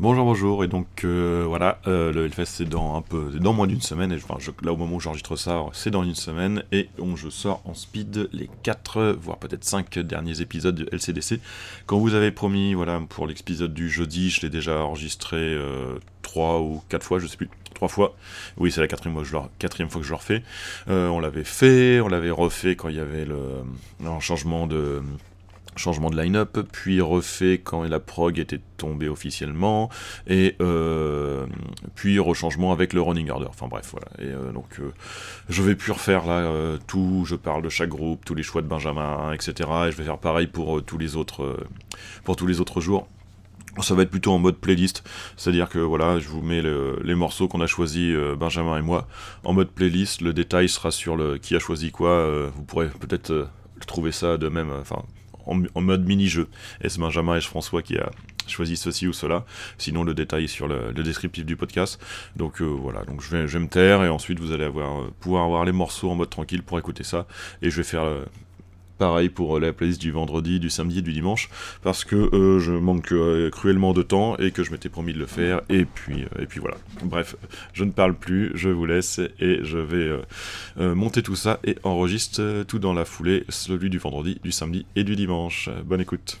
Bonjour, bonjour, et donc euh, voilà, euh, le Hellfest c'est dans un peu, dans moins d'une semaine, et enfin, là au moment où j'enregistre ça, c'est dans une semaine, et donc je sors en speed les 4, voire peut-être 5 derniers épisodes de LCDC. Quand vous avez promis, voilà, pour l'épisode du jeudi, je l'ai déjà enregistré 3 euh, ou 4 fois, je sais plus, 3 fois. Oui, c'est la quatrième fois, que je quatrième fois que je le refais. on l'avait fait, on l'avait refait quand il y avait le, un changement de changement de line-up, puis refait quand la prog était tombée officiellement, et euh, puis rechangement avec le running order. Enfin bref, voilà. Et euh, donc euh, je vais plus refaire là tout, je parle de chaque groupe, tous les choix de Benjamin, etc. Et je vais faire pareil pour tous les autres, pour tous les autres jours. Ça va être plutôt en mode playlist, c'est-à-dire que voilà, je vous mets les morceaux qu'on a choisis Benjamin et moi en mode playlist. Le détail sera sur le qui a choisi quoi. vous pourrez peut-être trouver ça de même, en, mode mini-jeu. Est-ce Benjamin et François qui a choisi ceci ou cela? Sinon, le détail sur le, descriptif du podcast. Donc euh, voilà, donc je vais, me taire et ensuite vous allez avoir, euh, pouvoir avoir les morceaux en mode tranquille pour écouter ça. Et je vais faire euh, Pareil pour euh, la playlist du vendredi, du samedi et du dimanche, parce que euh, je manque euh, cruellement de temps et que je m'étais promis de le faire, et puis, et puis voilà. Bref, je ne parle plus, je vous laisse et je vais monter tout ça et enregistre tout dans la foulée, celui du vendredi, du samedi et du dimanche. Bonne écoute.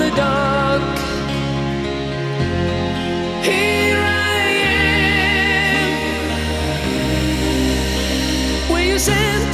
the dark. Here I am, where you send?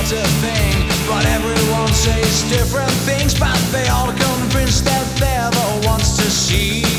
not a thing. But everyone says different things, but they all convinced that they're the ones to see.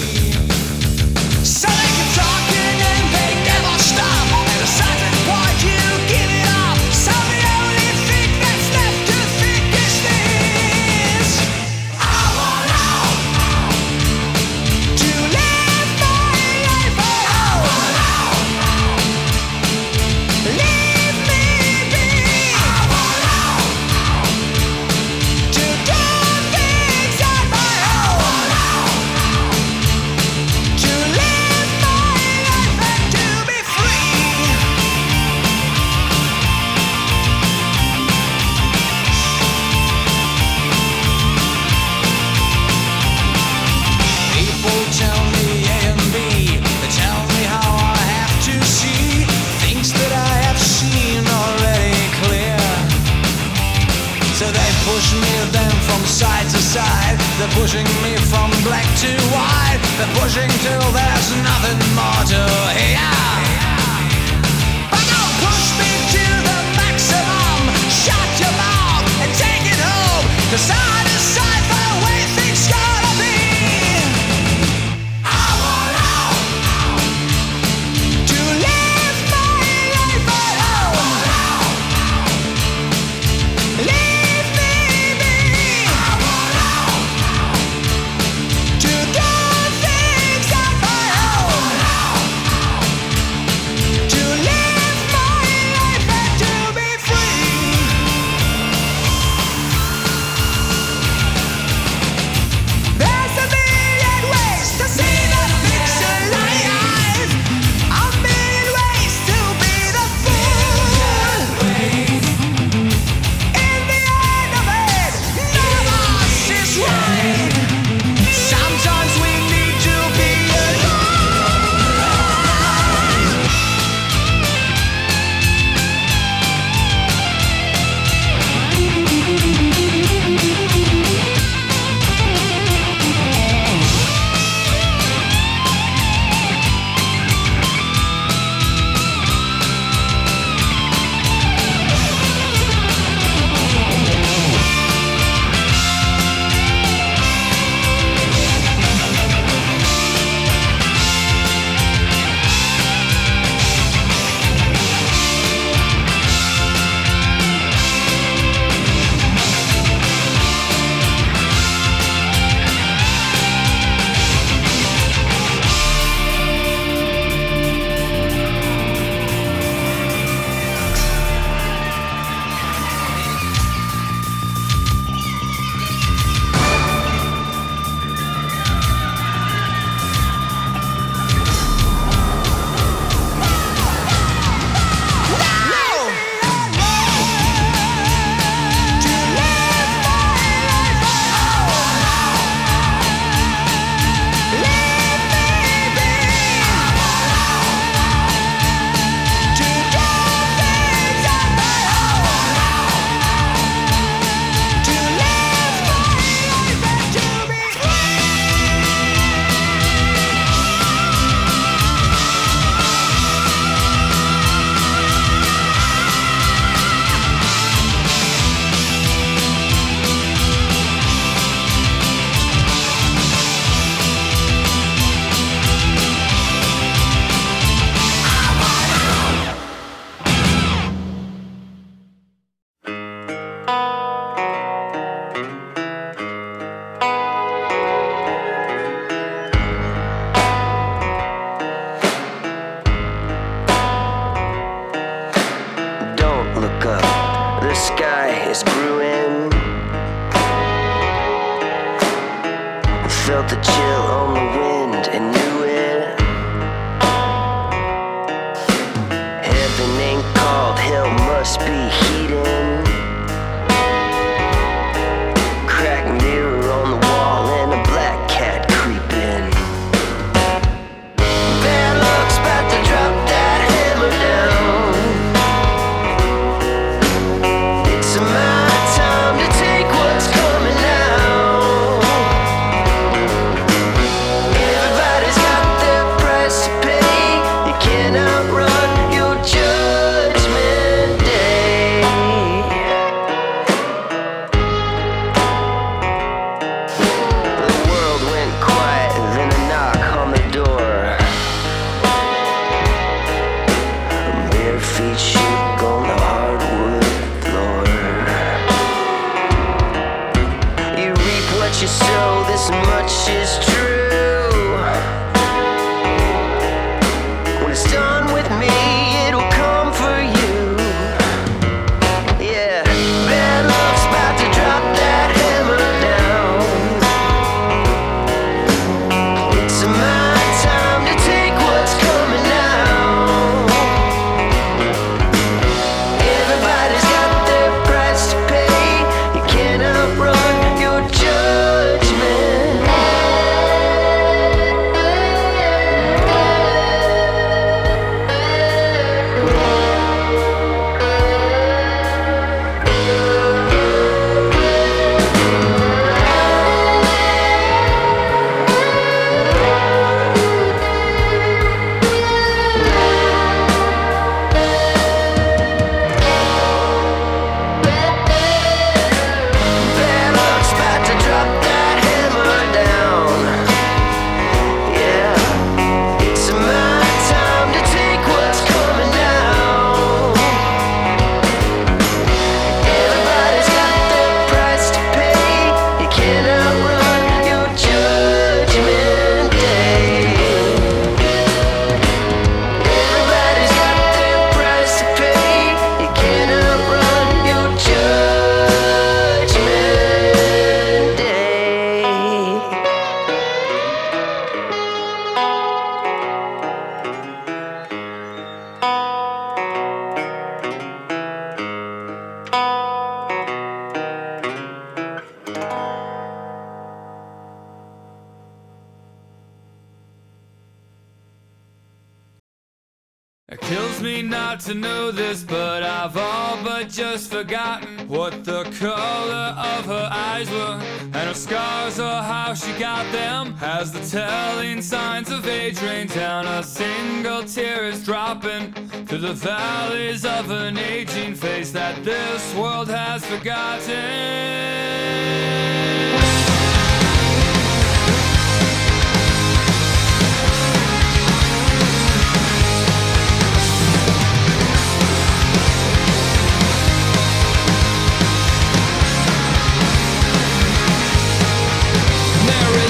forgotten.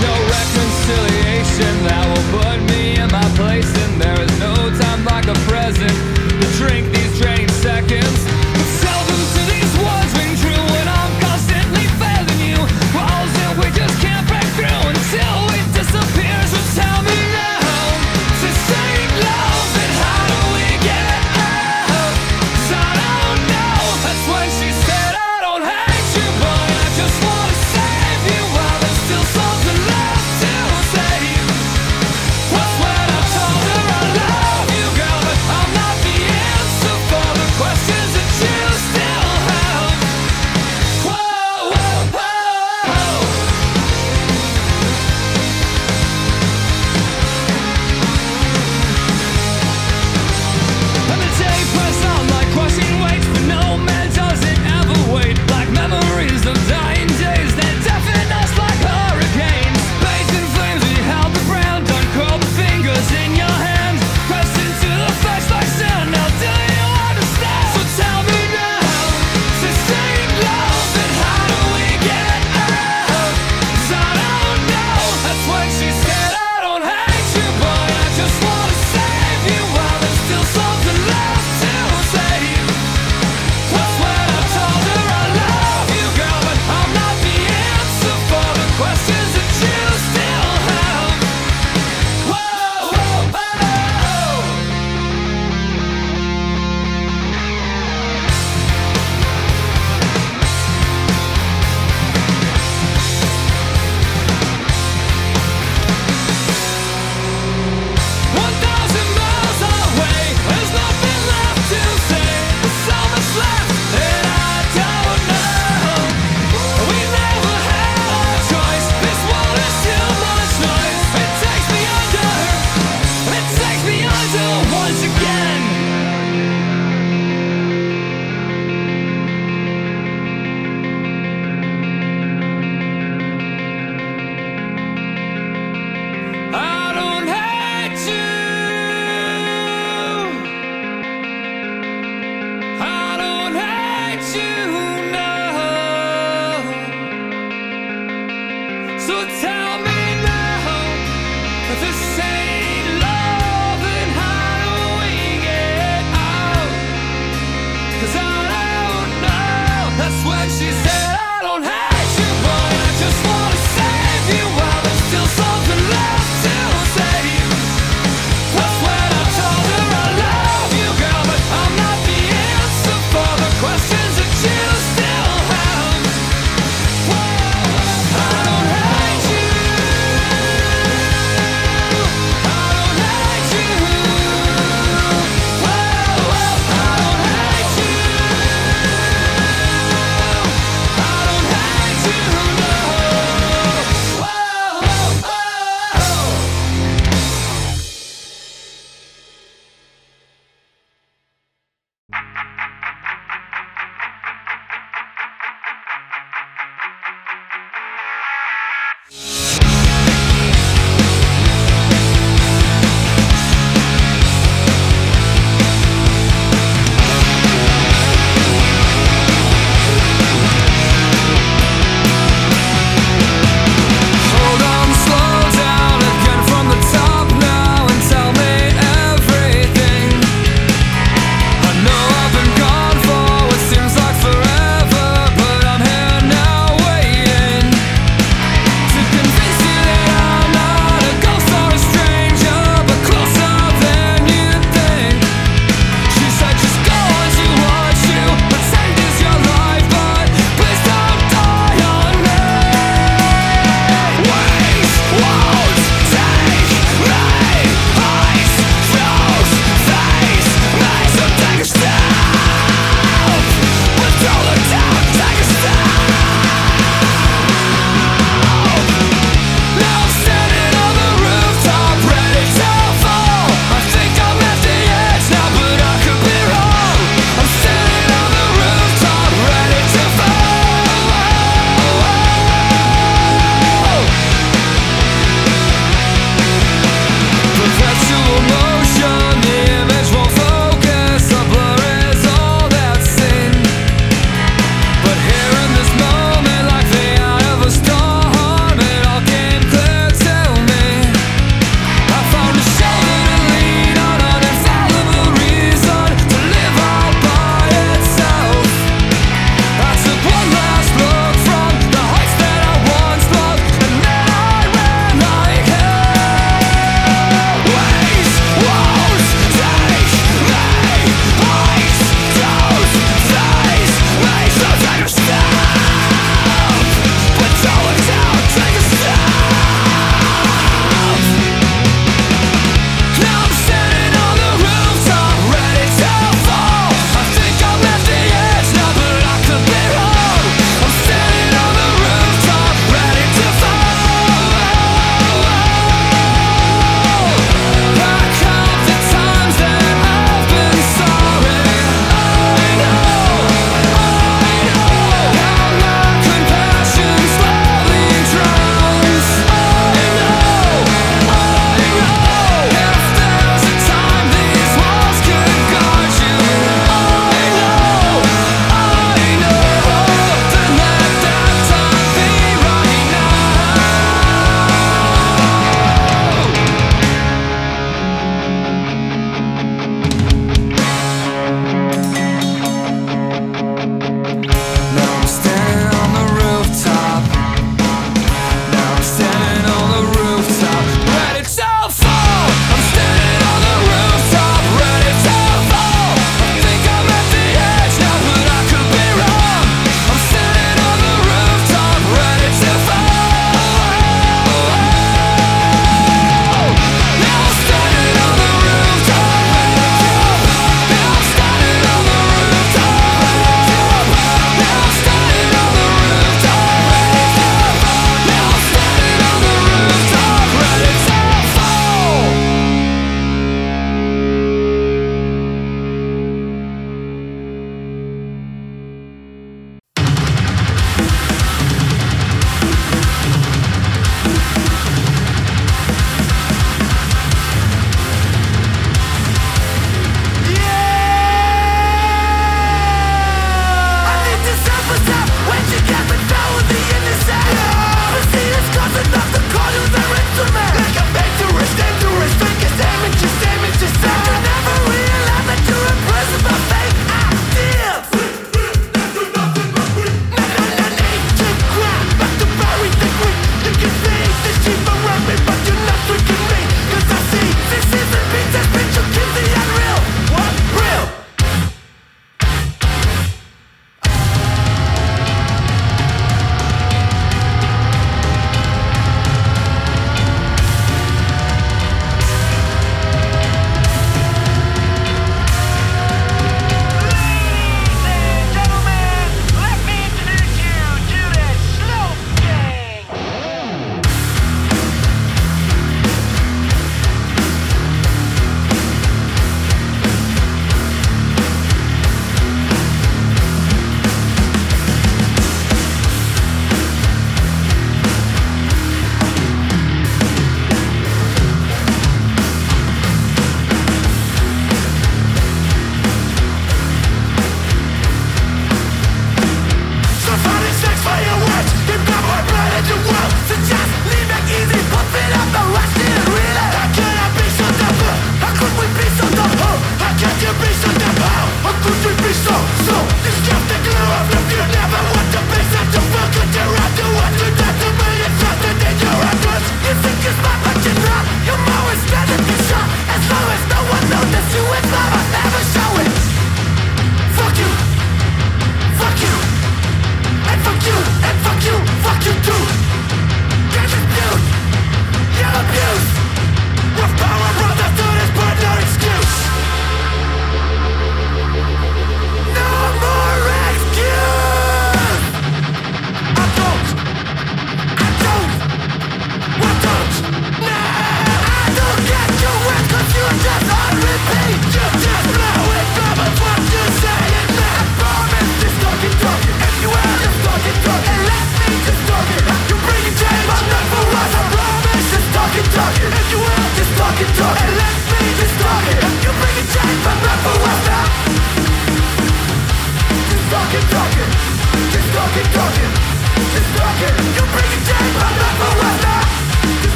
no reconciliation that will put me in my place and there is no time like the present to drink these drained seconds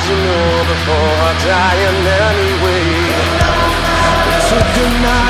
as you know before I die in any way. To deny.